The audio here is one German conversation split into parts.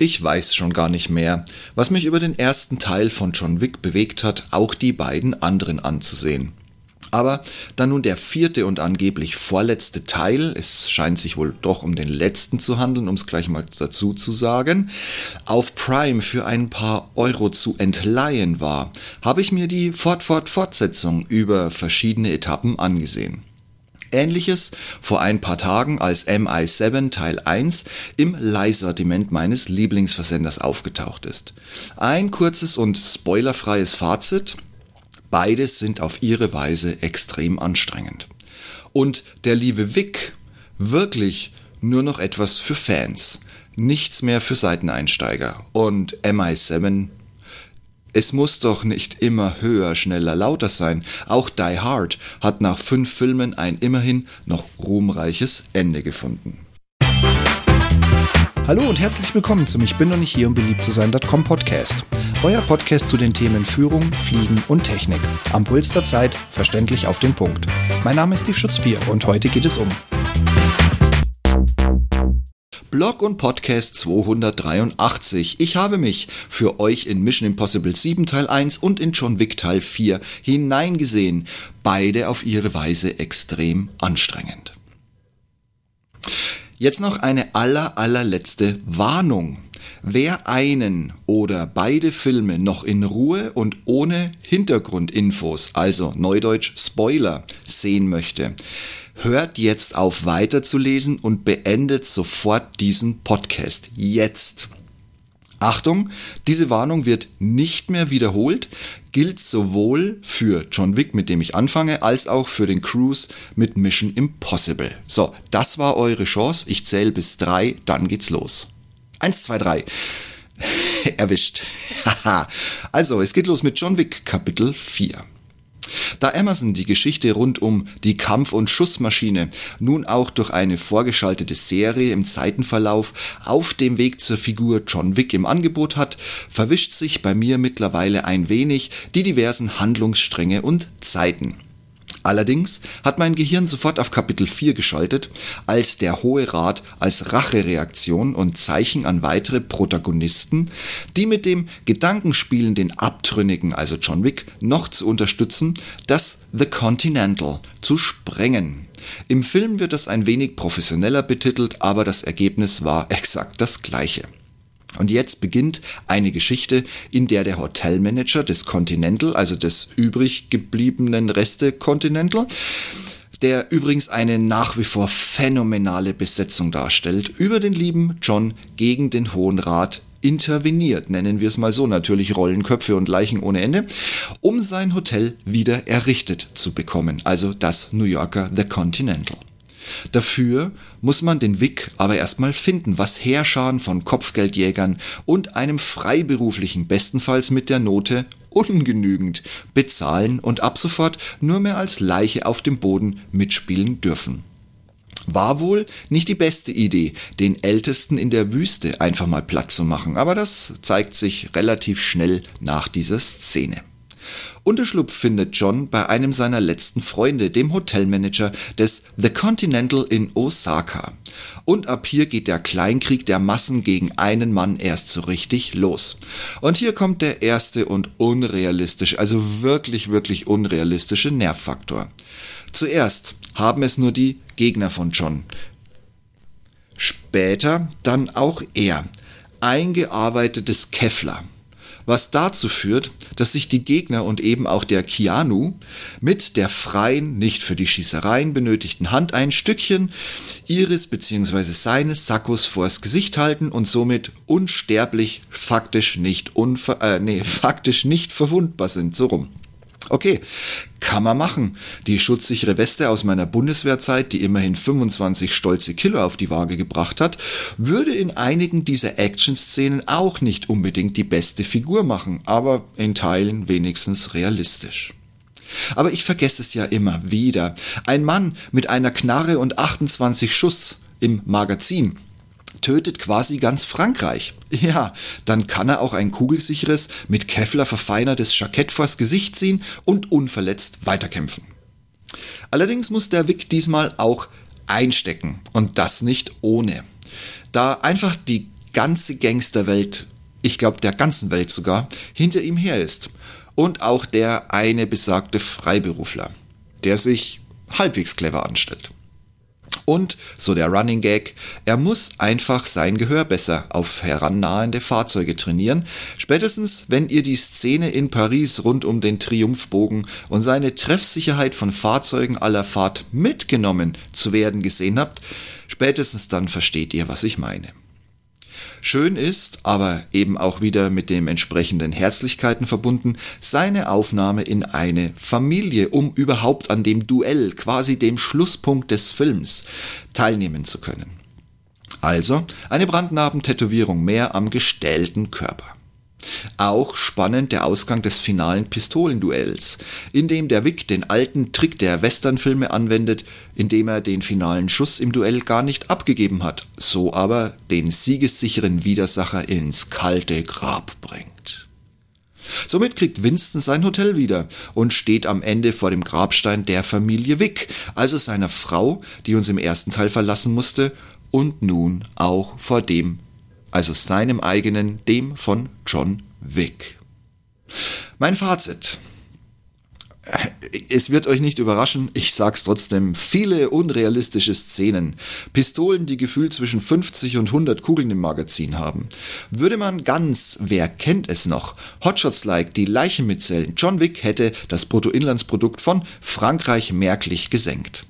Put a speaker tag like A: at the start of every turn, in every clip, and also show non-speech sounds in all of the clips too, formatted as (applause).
A: Ich weiß schon gar nicht mehr, was mich über den ersten Teil von John Wick bewegt hat, auch die beiden anderen anzusehen. Aber da nun der vierte und angeblich vorletzte Teil, es scheint sich wohl doch um den letzten zu handeln, um es gleich mal dazu zu sagen, auf Prime für ein paar Euro zu entleihen war, habe ich mir die Fort-Fort-Fortsetzung über verschiedene Etappen angesehen. Ähnliches vor ein paar Tagen, als MI7 Teil 1 im Leihsortiment meines Lieblingsversenders aufgetaucht ist. Ein kurzes und spoilerfreies Fazit. Beides sind auf ihre Weise extrem anstrengend. Und der liebe Vic wirklich nur noch etwas für Fans. Nichts mehr für Seiteneinsteiger. Und MI7 es muss doch nicht immer höher, schneller, lauter sein. Auch Die Hard hat nach fünf Filmen ein immerhin noch ruhmreiches Ende gefunden.
B: Hallo und herzlich willkommen zum Ich bin noch nicht hier, um beliebt zu sein.com Podcast. Euer Podcast zu den Themen Führung, Fliegen und Technik. Am Puls der Zeit, verständlich auf den Punkt. Mein Name ist Steve Schutzbier und heute geht es um
A: Blog und Podcast 283. Ich habe mich für euch in Mission Impossible 7 Teil 1 und in John Wick Teil 4 hineingesehen. Beide auf ihre Weise extrem anstrengend. Jetzt noch eine aller allerletzte Warnung. Wer einen oder beide Filme noch in Ruhe und ohne Hintergrundinfos, also neudeutsch Spoiler, sehen möchte, hört jetzt auf weiterzulesen und beendet sofort diesen Podcast. Jetzt. Achtung, diese Warnung wird nicht mehr wiederholt, gilt sowohl für John Wick, mit dem ich anfange, als auch für den Cruise mit Mission Impossible. So, das war eure Chance. Ich zähle bis drei, dann geht's los. Eins, zwei, drei. (laughs) Erwischt. (laughs) also, es geht los mit John Wick Kapitel 4. Da Amazon die Geschichte rund um die Kampf- und Schussmaschine nun auch durch eine vorgeschaltete Serie im Zeitenverlauf auf dem Weg zur Figur John Wick im Angebot hat, verwischt sich bei mir mittlerweile ein wenig die diversen Handlungsstränge und Zeiten. Allerdings hat mein Gehirn sofort auf Kapitel 4 geschaltet, als der Hohe Rat als Rachereaktion und Zeichen an weitere Protagonisten, die mit dem Gedankenspielen den Abtrünnigen, also John Wick, noch zu unterstützen, das The Continental zu sprengen. Im Film wird das ein wenig professioneller betitelt, aber das Ergebnis war (laughs) exakt das gleiche. Und jetzt beginnt eine Geschichte, in der der Hotelmanager des Continental, also des übrig gebliebenen Reste Continental, der übrigens eine nach wie vor phänomenale Besetzung darstellt, über den lieben John gegen den Hohen Rat interveniert, nennen wir es mal so, natürlich Rollenköpfe und Leichen ohne Ende, um sein Hotel wieder errichtet zu bekommen, also das New Yorker The Continental. Dafür muss man den Wick aber erstmal finden, was Heerscharen von Kopfgeldjägern und einem Freiberuflichen bestenfalls mit der Note ungenügend bezahlen und ab sofort nur mehr als Leiche auf dem Boden mitspielen dürfen. War wohl nicht die beste Idee, den Ältesten in der Wüste einfach mal Platz zu machen, aber das zeigt sich relativ schnell nach dieser Szene. Unterschlupf findet John bei einem seiner letzten Freunde, dem Hotelmanager des The Continental in Osaka. Und ab hier geht der Kleinkrieg der Massen gegen einen Mann erst so richtig los. Und hier kommt der erste und unrealistische, also wirklich, wirklich unrealistische Nervfaktor. Zuerst haben es nur die Gegner von John. Später dann auch er. Eingearbeitetes Kevlar was dazu führt, dass sich die Gegner und eben auch der Keanu mit der freien, nicht für die Schießereien benötigten Hand ein Stückchen ihres bzw. seines Sakkos vors Gesicht halten und somit unsterblich faktisch nicht unver äh, nee, (laughs) faktisch nicht verwundbar sind, so rum. Okay, kann man machen. Die schutzsichere Weste aus meiner Bundeswehrzeit, die immerhin 25 stolze Kilo auf die Waage gebracht hat, würde in einigen dieser Action-Szenen auch nicht unbedingt die beste Figur machen, aber in Teilen wenigstens realistisch. Aber ich vergesse es ja immer wieder. Ein Mann mit einer Knarre und 28 Schuss im Magazin tötet quasi ganz Frankreich. (laughs) Ja, dann kann er auch ein kugelsicheres, mit Kevlar verfeinertes Jackett vors Gesicht ziehen und unverletzt weiterkämpfen. Allerdings muss der Wick diesmal auch einstecken und das nicht ohne. Da einfach die ganze Gangsterwelt, ich glaube der ganzen Welt sogar, hinter ihm her ist. Und auch der eine besagte Freiberufler, der sich halbwegs clever anstellt. Und, so der Running Gag, er muss einfach sein Gehör besser auf herannahende Fahrzeuge trainieren, spätestens wenn ihr die Szene in Paris rund um den Triumphbogen und seine Treffsicherheit von Fahrzeugen aller Fahrt mitgenommen zu werden gesehen habt, spätestens dann versteht ihr, was ich meine. Schön ist, aber eben auch wieder mit dem entsprechenden Herzlichkeiten verbunden, seine Aufnahme in eine Familie, um überhaupt an dem Duell, quasi dem Schlusspunkt des Films, teilnehmen zu können. Also eine Brandnarben-Tätowierung mehr am gestählten Körper. Auch spannend der Ausgang des finalen Pistolenduells, in dem der Wick den alten Trick der Westernfilme anwendet, indem er den finalen Schuss im Duell gar nicht abgegeben hat, so aber den siegessicheren Widersacher ins kalte Grab bringt. Somit kriegt Winston sein Hotel wieder und steht am Ende vor dem Grabstein der Familie Wick, also seiner Frau, die uns im ersten Teil verlassen musste, und nun auch vor dem also seinem eigenen, dem von John Wick. Mein Fazit. Es wird euch nicht überraschen, ich sag's trotzdem, viele unrealistische Szenen. Pistolen, die gefühlt zwischen 50 und 100 Kugeln im Magazin haben. Würde man ganz, wer kennt es noch, Hotshots-like die Leichen mitzählen, John Wick hätte das Bruttoinlandsprodukt von Frankreich merklich gesenkt.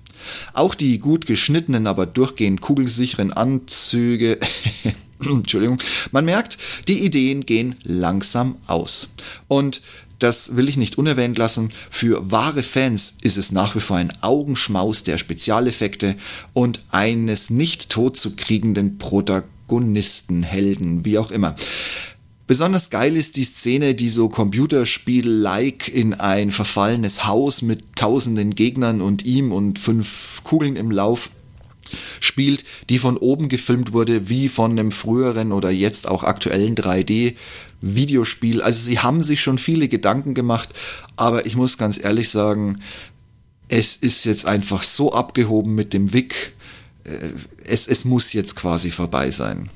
A: Auch die gut geschnittenen, aber durchgehend kugelsicheren Anzüge (laughs) (clears throat) Entschuldigung, man merkt, die Ideen gehen langsam aus. Und das will ich nicht unerwähnt lassen. Für wahre Fans ist es nach wie vor ein Augenschmaus der Spezialeffekte und eines nicht totzukriegenden Protagonisten, Helden, wie auch immer. Besonders geil ist die Szene, die so Computerspiel-like in ein verfallenes Haus mit tausenden Gegnern und ihm und fünf Kugeln im Lauf spielt, die von oben gefilmt wurde, wie von einem früheren oder jetzt auch aktuellen 3D Videospiel. Also sie haben sich schon viele Gedanken gemacht, aber ich muss ganz ehrlich sagen, es ist jetzt einfach so abgehoben mit dem Wick. Äh, es, es muss jetzt quasi vorbei sein.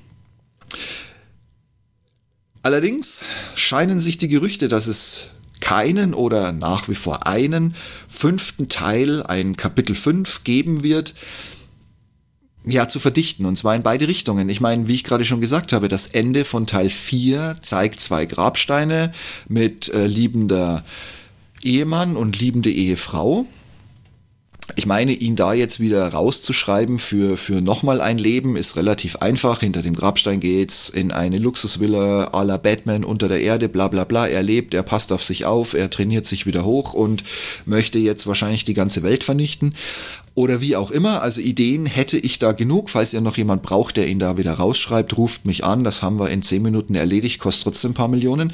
A: Allerdings scheinen sich die Gerüchte, dass es keinen oder nach wie vor einen fünften Teil, ein Kapitel 5 geben wird, ja, zu verdichten. Und zwar in beide Richtungen. Ich meine, wie ich gerade schon gesagt habe, das Ende von Teil 4 zeigt zwei Grabsteine mit äh, liebender Ehemann und liebende Ehefrau. Ich meine, ihn da jetzt wieder rauszuschreiben für, für nochmal ein Leben ist relativ einfach. Hinter dem Grabstein geht's in eine Luxusvilla à la Batman unter der Erde, bla bla bla. Er lebt, er passt auf sich auf, er trainiert sich wieder hoch und möchte jetzt wahrscheinlich die ganze Welt vernichten oder wie auch immer. Also Ideen hätte ich da genug. Falls ihr noch jemand braucht, der ihn da wieder rausschreibt, ruft mich an. Das haben wir in zehn Minuten erledigt, kostet trotzdem ein paar Millionen.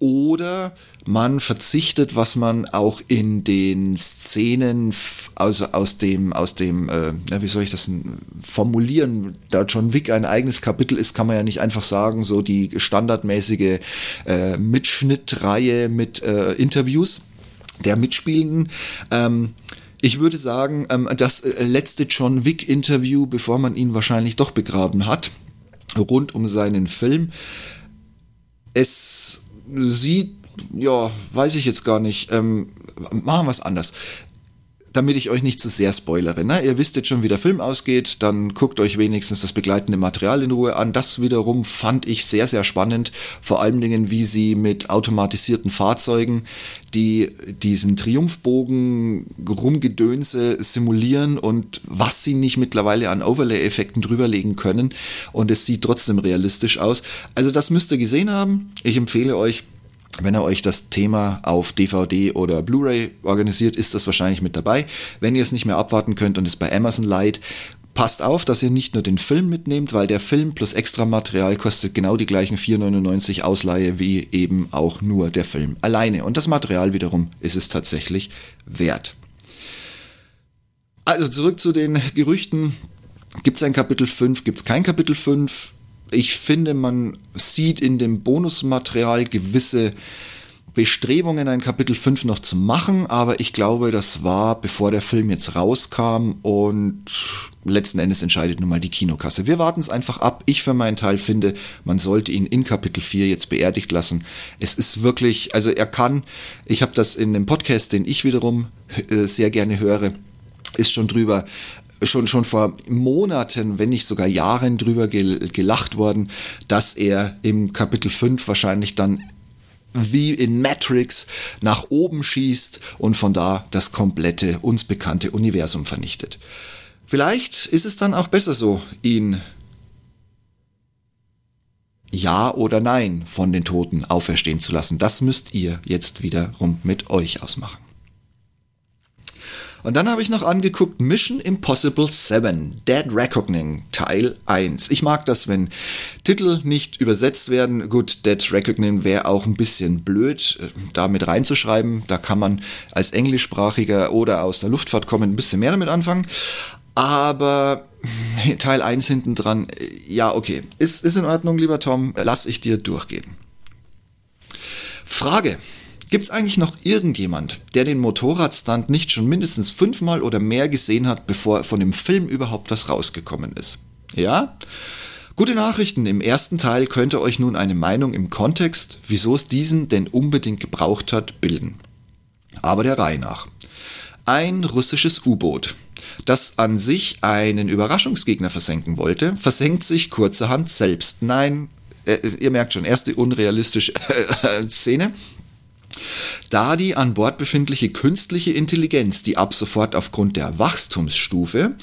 A: Oder man verzichtet, was man auch in den Szenen, also aus dem, aus dem, äh, wie soll ich das formulieren, da John Wick ein eigenes Kapitel ist, kann man ja nicht einfach sagen, so die standardmäßige äh, Mitschnittreihe mit äh, Interviews der Mitspielenden. Ähm, ich würde sagen, ähm, das äh, letzte John Wick-Interview, bevor man ihn wahrscheinlich doch begraben hat, rund um seinen Film. Es sieht, ja, weiß ich jetzt gar nicht. Ähm, machen wir es anders damit ich euch nicht zu sehr spoilere. Ne? Ihr wisst jetzt schon, wie der Film ausgeht, dann guckt euch wenigstens das begleitende Material in Ruhe an. Das wiederum fand ich sehr, sehr spannend. Vor allen Dingen, wie sie mit automatisierten Fahrzeugen, die diesen Triumphbogen rumgedönse simulieren und was sie nicht mittlerweile an Overlay-Effekten drüberlegen können. Und es sieht trotzdem realistisch aus. Also das müsst ihr gesehen haben. Ich empfehle euch, wenn ihr euch das Thema auf DVD oder Blu-ray organisiert, ist das wahrscheinlich mit dabei. Wenn ihr es nicht mehr abwarten könnt und es bei Amazon leiht, passt auf, dass ihr nicht nur den Film mitnehmt, weil der Film plus extra Material kostet genau die gleichen 4,99 Ausleihe wie eben auch nur der Film alleine. Und das Material wiederum ist es tatsächlich wert. Also zurück zu den Gerüchten. Gibt es ein Kapitel 5? Gibt es kein Kapitel 5? Ich finde, man sieht in dem Bonusmaterial gewisse Bestrebungen, ein Kapitel 5 noch zu machen, aber ich glaube, das war bevor der Film jetzt rauskam und letzten Endes entscheidet nun mal die Kinokasse. Wir warten es einfach ab. Ich für meinen Teil finde, man sollte ihn in Kapitel 4 jetzt beerdigt lassen. Es ist wirklich, also er kann, ich habe das in dem Podcast, den ich wiederum äh, sehr gerne höre, ist schon drüber schon, schon vor Monaten, wenn nicht sogar Jahren drüber gelacht worden, dass er im Kapitel 5 wahrscheinlich dann wie in Matrix nach oben schießt und von da das komplette uns bekannte Universum vernichtet. Vielleicht ist es dann auch besser so, ihn ja oder nein von den Toten auferstehen zu lassen. Das müsst ihr jetzt wiederum mit euch ausmachen. Und dann habe ich noch angeguckt Mission Impossible 7, Dead Reckoning, Teil 1. Ich mag das, wenn Titel nicht übersetzt werden. Gut, Dead Reckoning wäre auch ein bisschen blöd, äh, da mit reinzuschreiben. Da kann man als Englischsprachiger oder aus der Luftfahrt kommen ein bisschen mehr damit anfangen. Aber Teil 1 hinten dran, äh, ja, okay. Ist, ist in Ordnung, lieber Tom. Lass ich dir durchgehen. Frage. Gibt es eigentlich noch irgendjemand, der den Motorradstunt nicht schon mindestens fünfmal oder mehr gesehen hat, bevor von dem Film überhaupt was rausgekommen ist? Ja? Gute Nachrichten, im ersten Teil könnte euch nun eine Meinung im Kontext, wieso es diesen denn unbedingt gebraucht hat, bilden. Aber der Reihe nach. Ein russisches U-Boot, das an sich einen Überraschungsgegner versenken wollte, versenkt sich kurzerhand selbst. Nein, äh, ihr merkt schon, erste unrealistische (laughs) Szene. Da die an Bord befindliche künstliche Intelligenz, die ab sofort aufgrund der Wachstumsstufe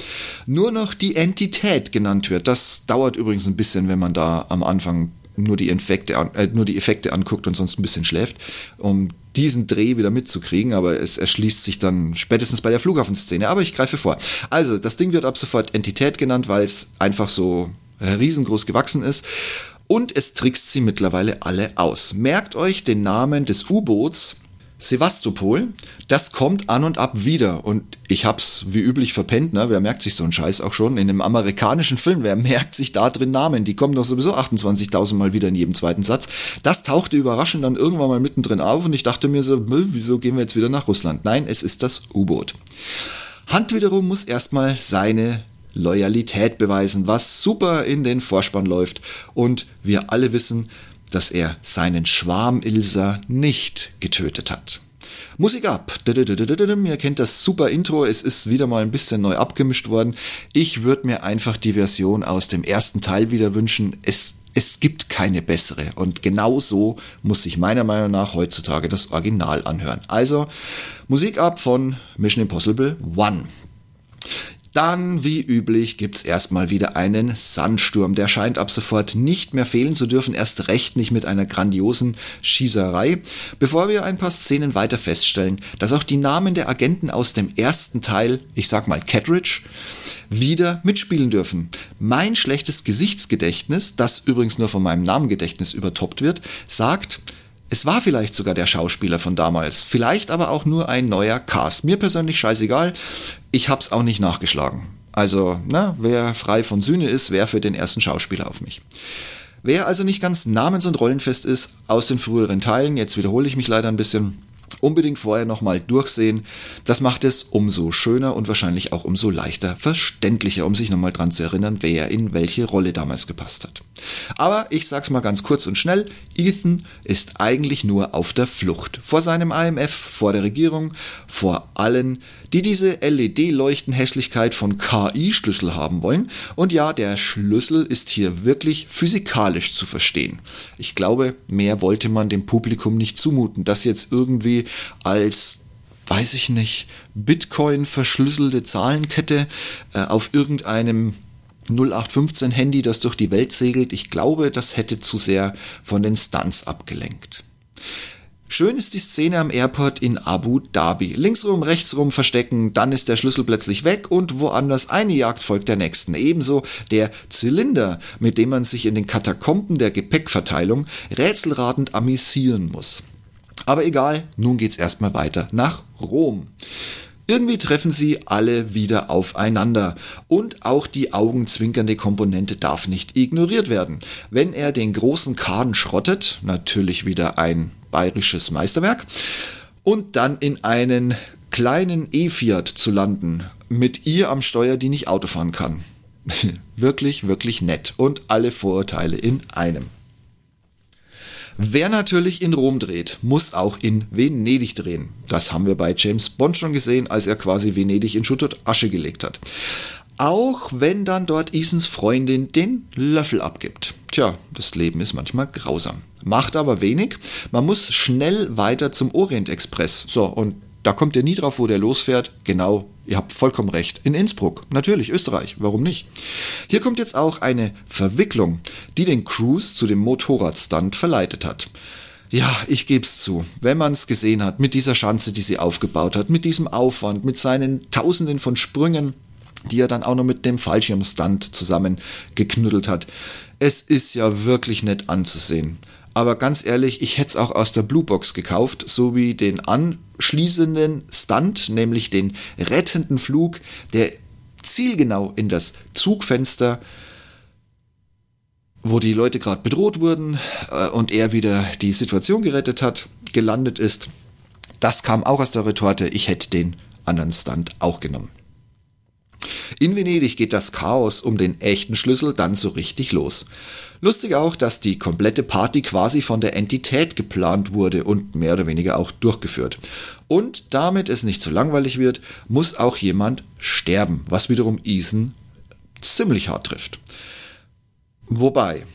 A: nur noch die Entität genannt wird, das dauert übrigens ein bisschen, wenn man da am Anfang nur die, Infekte, äh, nur die Effekte anguckt und sonst ein bisschen schläft, um diesen Dreh wieder mitzukriegen, aber es erschließt sich dann spätestens bei der Flughafenszene. Aber ich greife vor. Also, das Ding wird ab sofort Entität genannt, weil es einfach so riesengroß gewachsen ist und es trickst sie mittlerweile alle aus. Merkt euch den Namen des U-Boots Sevastopol, das kommt an und ab wieder und ich hab's wie üblich verpennt, ne? Wer merkt sich so einen Scheiß auch schon? In einem amerikanischen Film, wer (laughs) merkt sich da drin Namen? Die kommen doch sowieso 28.000 Mal wieder in jedem zweiten Satz. Das tauchte überraschend dann irgendwann mal mittendrin auf und ich dachte mir so, wieso gehen wir jetzt wieder nach Russland? Nein, es ist das U-Boot. Hand wiederum muss erstmal seine Loyalität beweisen, was super in den Vorspann läuft. Und wir alle wissen, dass er seinen Schwarm Ilsa nicht getötet hat. Musik ab. Ihr kennt das super Intro. Es ist wieder mal ein bisschen neu abgemischt worden. Ich würde mir einfach die Version aus dem ersten Teil wieder wünschen. Es, es gibt keine bessere. Und genau so muss sich meiner Meinung nach heutzutage das Original anhören. Also Musik ab von Mission Impossible One. Dann, wie üblich, gibt's erstmal wieder einen Sandsturm. Der scheint ab sofort nicht mehr fehlen zu dürfen, erst recht nicht mit einer grandiosen Schießerei. Bevor wir ein paar Szenen weiter feststellen, dass auch die Namen der Agenten aus dem ersten Teil, ich sag mal Catridge, wieder mitspielen dürfen. Mein schlechtes Gesichtsgedächtnis, das übrigens nur von meinem Namengedächtnis übertoppt wird, sagt, es war vielleicht sogar der Schauspieler von damals, vielleicht aber auch nur ein neuer Cast. Mir persönlich scheißegal, ich hab's auch nicht nachgeschlagen. Also, ne, wer frei von Sühne ist, wer für den ersten Schauspieler auf mich. Wer also nicht ganz namens- und rollenfest ist aus den früheren Teilen, jetzt wiederhole ich mich leider ein bisschen, unbedingt vorher nochmal durchsehen. Das macht es umso schöner und wahrscheinlich auch umso leichter verständlicher, um sich nochmal dran zu erinnern, wer in welche Rolle damals gepasst hat. Aber ich sag's mal ganz kurz und schnell, Ethan ist eigentlich nur auf der Flucht. Vor seinem IMF, vor der Regierung, vor allen, die diese LED-Leuchtenhässlichkeit von KI-Schlüssel haben wollen. Und ja, der Schlüssel ist hier wirklich physikalisch zu verstehen. Ich glaube, mehr wollte man dem Publikum nicht zumuten, das jetzt irgendwie als weiß ich nicht, Bitcoin verschlüsselte Zahlenkette äh, auf irgendeinem 0815 Handy, das durch die Welt segelt. Ich glaube, das hätte zu sehr von den Stunts abgelenkt. Schön ist die Szene am Airport in Abu Dhabi. Linksrum, rechtsrum verstecken, dann ist der Schlüssel plötzlich weg und woanders eine Jagd folgt der nächsten. Ebenso der Zylinder, mit dem man sich in den Katakomben der Gepäckverteilung rätselratend amüsieren muss. Aber egal, nun geht's erstmal weiter nach Rom. Irgendwie treffen sie alle wieder aufeinander. Und auch die augenzwinkernde Komponente darf nicht ignoriert werden. Wenn er den großen Kahn schrottet, natürlich wieder ein bayerisches Meisterwerk. Und dann in einen kleinen E-Fiat zu landen, mit ihr am Steuer, die nicht Auto fahren kann. (laughs) wirklich, wirklich nett. Und alle Vorurteile in einem. Wer natürlich in Rom dreht, muss auch in Venedig drehen. Das haben wir bei James Bond schon gesehen, als er quasi Venedig in Schutt und Asche gelegt hat. Auch wenn dann dort Isens Freundin den Löffel abgibt. Tja, das Leben ist manchmal grausam. Macht aber wenig. Man muss schnell weiter zum Orient Express. So, und da kommt ihr nie drauf, wo der losfährt. Genau, ihr habt vollkommen recht. In Innsbruck, natürlich, Österreich, warum nicht? Hier kommt jetzt auch eine Verwicklung, die den Cruise zu dem Motorradstand verleitet hat. Ja, ich geb's zu. Wenn man es gesehen hat, mit dieser Schanze, die sie aufgebaut hat, mit diesem Aufwand, mit seinen Tausenden von Sprüngen, die er dann auch noch mit dem Fallschirmstand zusammen geknüttelt hat. Es ist ja wirklich nett anzusehen. Aber ganz ehrlich, ich hätte es auch aus der Bluebox gekauft, sowie den anschließenden Stunt, nämlich den rettenden Flug, der zielgenau in das Zugfenster, wo die Leute gerade bedroht wurden äh, und er wieder die Situation gerettet hat, gelandet ist. Das kam auch aus der Retorte, ich hätte den anderen Stunt auch genommen. In Venedig geht das Chaos um den echten Schlüssel dann so richtig los. Lustig auch, dass die komplette Party quasi von der Entität geplant wurde und mehr oder weniger auch durchgeführt. Und damit es nicht zu so langweilig wird, muss auch jemand sterben, was wiederum Ethan ziemlich hart trifft. Wobei,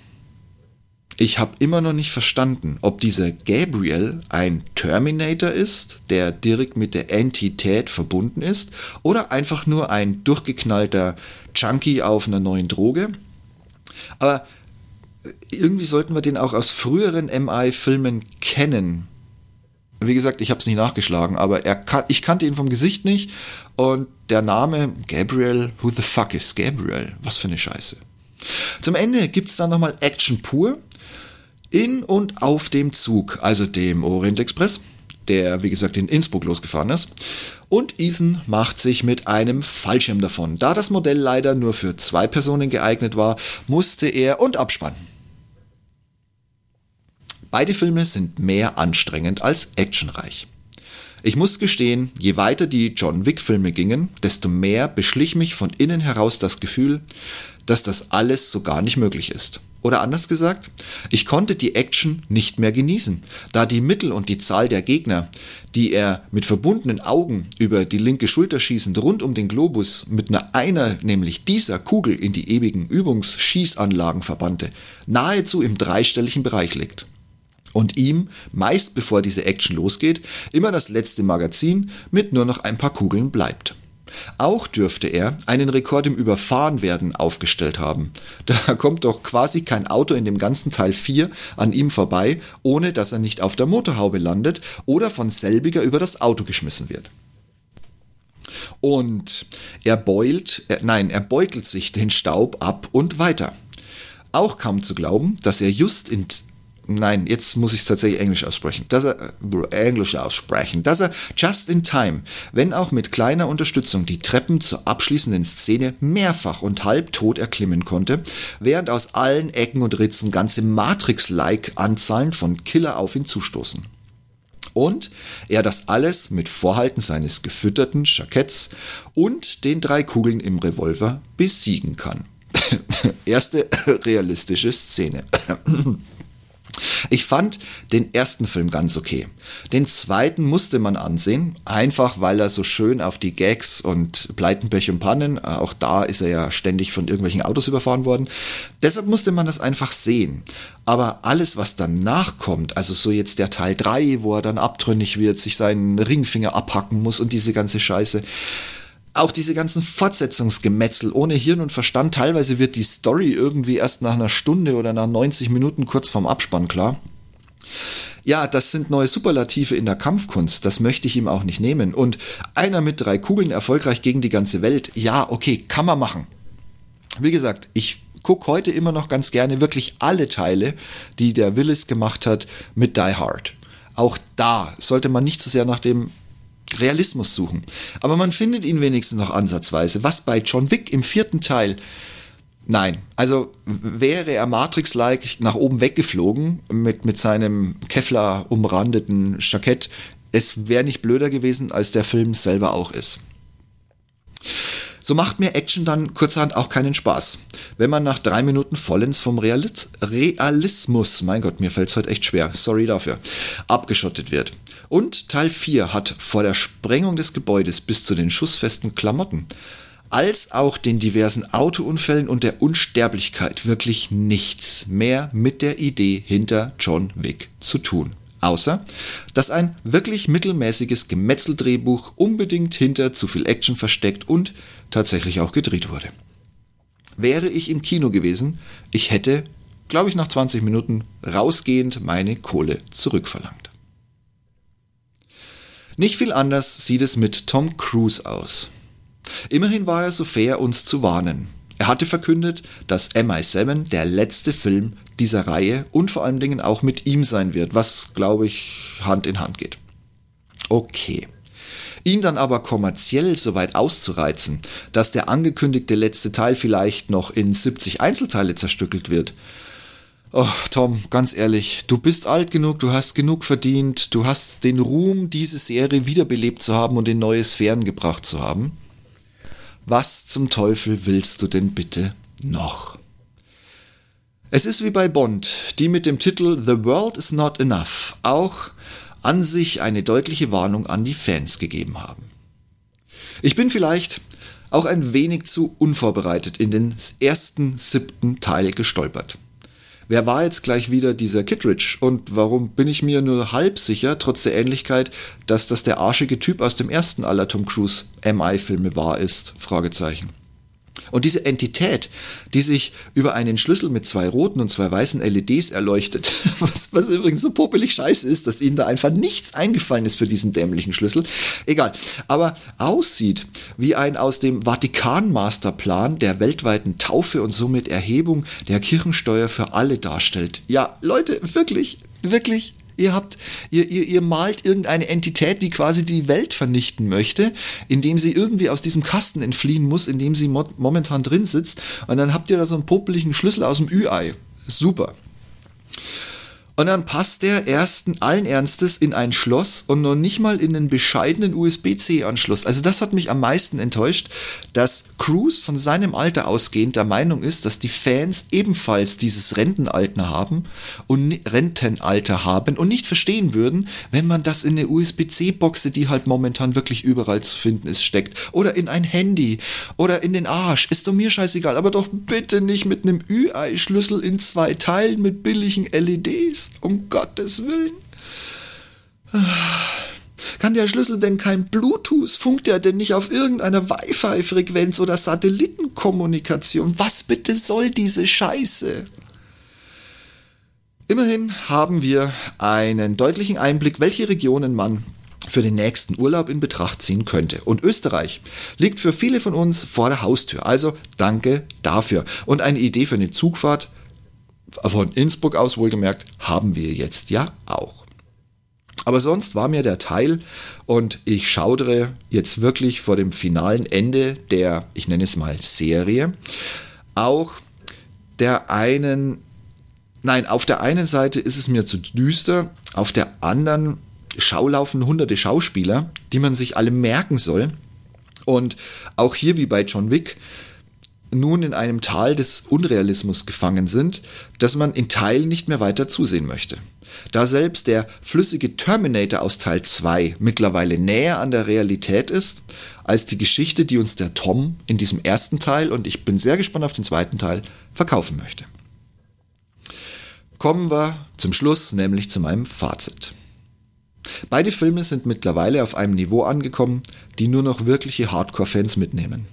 A: ich habe immer noch nicht verstanden, ob dieser Gabriel ein Terminator ist, der direkt mit der Entität verbunden ist, oder einfach nur ein durchgeknallter Junkie auf einer neuen Droge. Aber irgendwie sollten wir den auch aus früheren MI-Filmen kennen. Wie gesagt, ich habe es nicht nachgeschlagen, aber er kan ich kannte ihn vom Gesicht nicht und der Name Gabriel, who the fuck is Gabriel? Was für eine Scheiße. Zum Ende gibt es dann nochmal Action pur in und auf dem Zug, also dem Orient Express, der wie gesagt in Innsbruck losgefahren ist. Und Ethan macht sich mit einem Fallschirm davon. Da das Modell leider nur für zwei Personen geeignet war, musste er und abspannen. Beide Filme sind mehr anstrengend als actionreich. Ich muss gestehen, je weiter die John Wick-Filme gingen, desto mehr beschlich mich von innen heraus das Gefühl, dass das alles so gar nicht möglich ist. Oder anders gesagt, ich konnte die Action nicht mehr genießen, da die Mittel und die Zahl der Gegner, die er mit verbundenen Augen über die linke Schulter schießend rund um den Globus mit einer einer, nämlich dieser Kugel in die ewigen Übungsschießanlagen verbannte, nahezu im dreistelligen Bereich liegt. Und ihm, meist bevor diese Action losgeht, immer das letzte Magazin mit nur noch ein paar Kugeln bleibt. Auch dürfte er einen Rekord im Überfahrenwerden aufgestellt haben. (laughs) Da kommt doch quasi kein Auto in dem ganzen Teil 4 an ihm vorbei, ohne dass er nicht auf der Motorhaube landet oder von selbiger über das Auto geschmissen wird. Und er beult, äh, nein, er beutelt sich den Staub ab und weiter. Auch kaum zu glauben, dass er just in nein, jetzt muss ich es tatsächlich Englisch aussprechen, dass er, äh, Englisch aussprechen, dass er just in time, wenn auch mit kleiner Unterstützung, die Treppen zur abschließenden Szene mehrfach und halbtot erklimmen konnte, während aus allen Ecken und Ritzen ganze Matrix-like Anzahlen von Killer auf ihn zustoßen. Und er das alles mit Vorhalten seines gefütterten Jacketts und den drei Kugeln im Revolver besiegen kann. (laughs) Erste realistische Szene. Ich fand den ersten Film ganz okay. Den zweiten musste man ansehen, einfach weil er so schön auf die Gags und Pleiten, Pech und Pannen, äh, auch da ist er ja ständig von irgendwelchen Autos überfahren worden. Deshalb musste man das einfach sehen. Aber alles, was danach kommt, also so jetzt der Teil 3, wo er dann abtrünnig wird, sich seinen Ringfinger abhacken muss und diese ganze Scheiße, auch diese ganzen Fortsetzungsgemetzel ohne Hirn und Verstand, teilweise wird die Story irgendwie erst nach einer Stunde oder nach 90 Minuten kurz vorm Abspann klar. Ja, das sind neue Superlative in der Kampfkunst, das möchte ich ihm auch nicht nehmen. Und einer mit drei Kugeln erfolgreich gegen die ganze Welt, ja, okay, kann man machen. Wie gesagt, ich gucke heute immer noch ganz gerne wirklich alle Teile, die der Willis gemacht hat mit Die Hard. Auch da sollte man nicht so sehr nach dem Realismus suchen. Aber man findet ihn wenigstens noch ansatzweise, was bei John Wick im vierten Teil Nein, also wäre er Matrix-like nach oben weggeflogen mit, mit seinem Kevlar umrandeten Jackett, es wäre nicht blöder gewesen, als der Film selber auch ist. So macht mir Action dann kurzerhand auch keinen Spaß. Wenn man nach drei Minuten vollends vom Realis Realismus, mein Gott, mir fällt es heute echt schwer, sorry dafür, abgeschottet wird. Und Teil 4 hat vor der Sprengung des Gebäudes bis zu den schussfesten Klamotten als auch den diversen Autounfällen und der Unsterblichkeit wirklich nichts mehr mit der Idee hinter John Wick zu tun. Außer, dass ein wirklich mittelmäßiges Gemetzeldrehbuch unbedingt hinter zu viel Action versteckt und tatsächlich auch gedreht wurde. Wäre ich im Kino gewesen, ich hätte, glaube ich, nach 20 Minuten rausgehend meine Kohle zurückverlangt. Nicht viel anders sieht es mit Tom Cruise aus. Immerhin war er so fair, uns zu warnen. Er hatte verkündet, dass MI7 der letzte Film dieser Reihe und vor allen Dingen auch mit ihm sein wird, was, glaube ich, Hand in Hand geht. Okay. Ihn dann aber kommerziell so weit auszureizen, dass der angekündigte letzte Teil vielleicht noch in 70 Einzelteile zerstückelt wird. Oh, Tom, ganz ehrlich, du bist alt genug, du hast genug verdient, du hast den Ruhm, diese Serie wiederbelebt zu haben und in neue Sphären gebracht zu haben. Was zum Teufel willst du denn bitte noch? Es ist wie bei Bond, die mit dem Titel The World is Not Enough auch an sich eine deutliche Warnung an die Fans gegeben haben. Ich bin vielleicht auch ein wenig zu unvorbereitet in den ersten siebten Teil gestolpert. Wer war jetzt gleich wieder dieser Kittridge und warum bin ich mir nur halb sicher, trotz der Ähnlichkeit, dass das der arschige Typ aus dem ersten aller Tom Cruise MI-Filme war ist? Fragezeichen. Und diese Entität, die sich über einen Schlüssel mit zwei roten und zwei weißen LEDs erleuchtet, (laughs) was, was übrigens so popelig scheiße ist, dass ihnen da einfach nichts eingefallen ist für diesen dämlichen Schlüssel. Egal. Aber aussieht wie ein aus dem Vatikan-Masterplan der weltweiten Taufe und somit Erhebung der Kirchensteuer für alle darstellt. Ja, Leute, wirklich, wirklich Ihr habt, ihr, ihr, ihr malt irgendeine Entität, die quasi die Welt vernichten möchte, indem sie irgendwie aus diesem Kasten entfliehen muss, in dem sie mo momentan drin sitzt. Und dann habt ihr da so einen popeligen Schlüssel aus dem Ü-Ei. Super. Und dann passt der ersten allen Ernstes in ein Schloss und noch nicht mal in einen bescheidenen USB-C-Anschluss. Also das hat mich am meisten enttäuscht, dass Cruz von seinem Alter ausgehend der Meinung ist, dass die Fans ebenfalls dieses Rentenalter haben und Rentenalter haben und nicht verstehen würden, wenn man das in eine USB-C-Boxe, die halt momentan wirklich überall zu finden ist, steckt. Oder in ein Handy oder in den Arsch. Ist doch mir scheißegal, aber doch bitte nicht mit einem Ü-Ei-Schlüssel in zwei Teilen mit billigen LEDs um Gottes Willen. Kann der Schlüssel denn kein Bluetooth? Funkt er denn nicht auf irgendeiner Wi-Fi-Frequenz oder Satellitenkommunikation? Was bitte soll diese Scheiße? Immerhin haben wir einen deutlichen Einblick, welche Regionen man für den nächsten Urlaub in Betracht ziehen könnte. Und Österreich liegt für viele von uns vor der Haustür. Also danke dafür. Und eine Idee für eine Zugfahrt von Innsbruck aus wohlgemerkt, haben wir jetzt ja auch. Aber sonst war mir der Teil und ich schaudere jetzt wirklich vor dem finalen Ende der, ich nenne es mal Serie, auch der einen, nein, auf der einen Seite ist es mir zu düster, auf der anderen schaulaufen hunderte Schauspieler, die man sich alle merken soll. Und auch hier wie bei John Wick nun in einem Tal des Unrealismus gefangen sind, dass man in Teilen nicht mehr weiter zusehen möchte. Da selbst der flüssige Terminator aus Teil 2 mittlerweile näher an der Realität ist, als die Geschichte, die uns der Tom in diesem ersten Teil, und ich bin sehr gespannt auf den zweiten Teil, verkaufen möchte. Kommen wir zum Schluss, nämlich zu meinem Fazit. Beide Filme sind mittlerweile auf einem Niveau angekommen, die nur noch wirkliche Hardcore-Fans mitnehmen.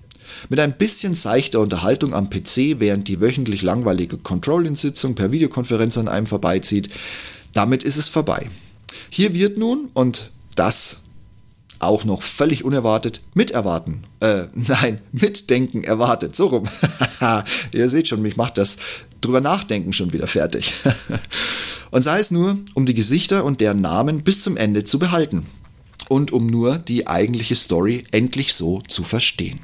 A: Mit ein bisschen seichter Unterhaltung am PC, während die wöchentlich langweilige Controlling-Sitzung per Videokonferenz an einem vorbeizieht, damit ist es vorbei. Hier wird nun, und das auch noch völlig unerwartet, miterwarten. Äh, (laughs) nein, mitdenken erwartet. So rum. (laughs) Ihr seht schon, mich macht das drüber nachdenken schon wieder fertig. (laughs) und sei es nur, um die Gesichter und deren Namen bis zum Ende zu behalten. Und um nur die eigentliche Story endlich so zu verstehen.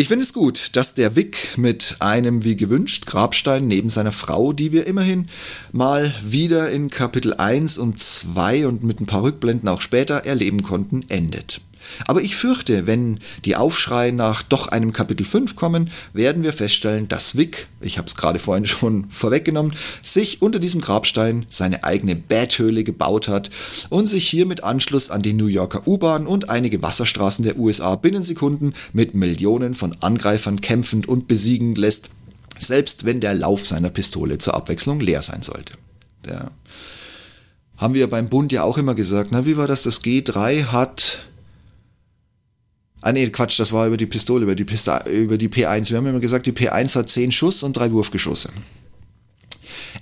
A: Ich finde es gut, dass der Wick mit einem wie gewünscht Grabstein neben seiner Frau, die wir immerhin mal wieder in Kapitel 1 und 2 und mit ein paar Rückblenden auch später erleben konnten, endet. Aber ich fürchte, wenn die Aufschreie nach doch einem Kapitel 5 kommen, werden wir feststellen, dass Vic, ich habe es gerade vorhin (laughs) schon vorweggenommen, sich unter diesem Grabstein seine eigene Betthöhle gebaut hat und sich hier mit Anschluss an die New Yorker U-Bahn und einige Wasserstraßen der USA binnen Sekunden mit Millionen von Angreifern kämpfend und besiegen lässt, selbst wenn der Lauf seiner Pistole zur Abwechslung leer sein sollte. Der haben wir beim Bund ja auch immer gesagt, na, wie war das? Das G3 hat Ah nee, Quatsch, das war über die Pistole, über die, Pista über die P1. Wir haben immer gesagt, die P1 hat 10 Schuss und drei Wurfgeschosse.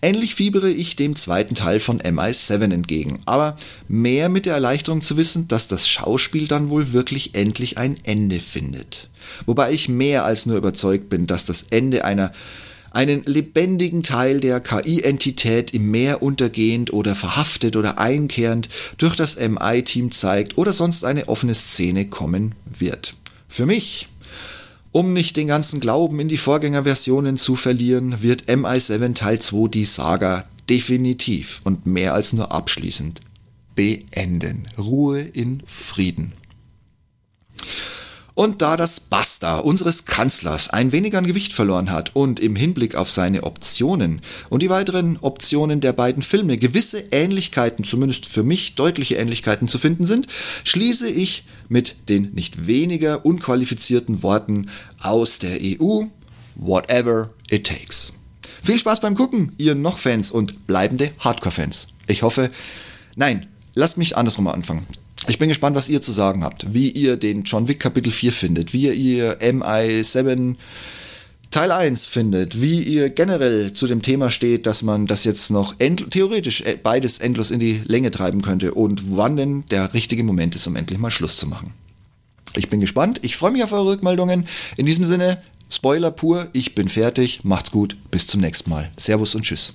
A: Ähnlich fiebere ich dem zweiten Teil von MI7 entgegen, aber mehr mit der Erleichterung zu wissen, dass das Schauspiel dann wohl wirklich endlich ein Ende findet. Wobei ich mehr als nur überzeugt bin, dass das Ende einer einen lebendigen Teil der KI-Entität im Meer untergehend oder verhaftet oder einkehrend durch das MI-Team zeigt oder sonst eine offene Szene kommen wird. Für mich um nicht den ganzen Glauben in die Vorgängerversionen zu verlieren, wird MI7 Teil 2 die Saga definitiv und mehr als nur abschließend beenden. Ruhe in Frieden. Und da das Basta unseres Kanzlers ein wenig an Gewicht verloren hat und im Hinblick auf seine Optionen und die weiteren Optionen der beiden Filme gewisse Ähnlichkeiten, zumindest für mich deutliche Ähnlichkeiten zu finden sind, schließe ich mit den nicht weniger unqualifizierten Worten aus der EU, whatever it takes. Viel Spaß beim Gucken, ihr noch Fans und bleibende Hardcore-Fans. Ich hoffe, nein, lasst mich andersrum anfangen. Ich bin gespannt, was ihr zu sagen habt, wie ihr den John Wick Kapitel 4 findet, wie ihr MI7 Teil 1 findet, wie ihr generell zu dem Thema steht, dass man das jetzt noch theoretisch äh, beides endlos in die Länge treiben könnte und wann denn der richtige Moment ist, um endlich mal Schluss zu machen. Ich bin gespannt, ich freue mich auf eure Rückmeldungen. In diesem Sinne, Spoiler pur, ich bin fertig, macht's gut, bis zum nächsten Mal. Servus und Tschüss.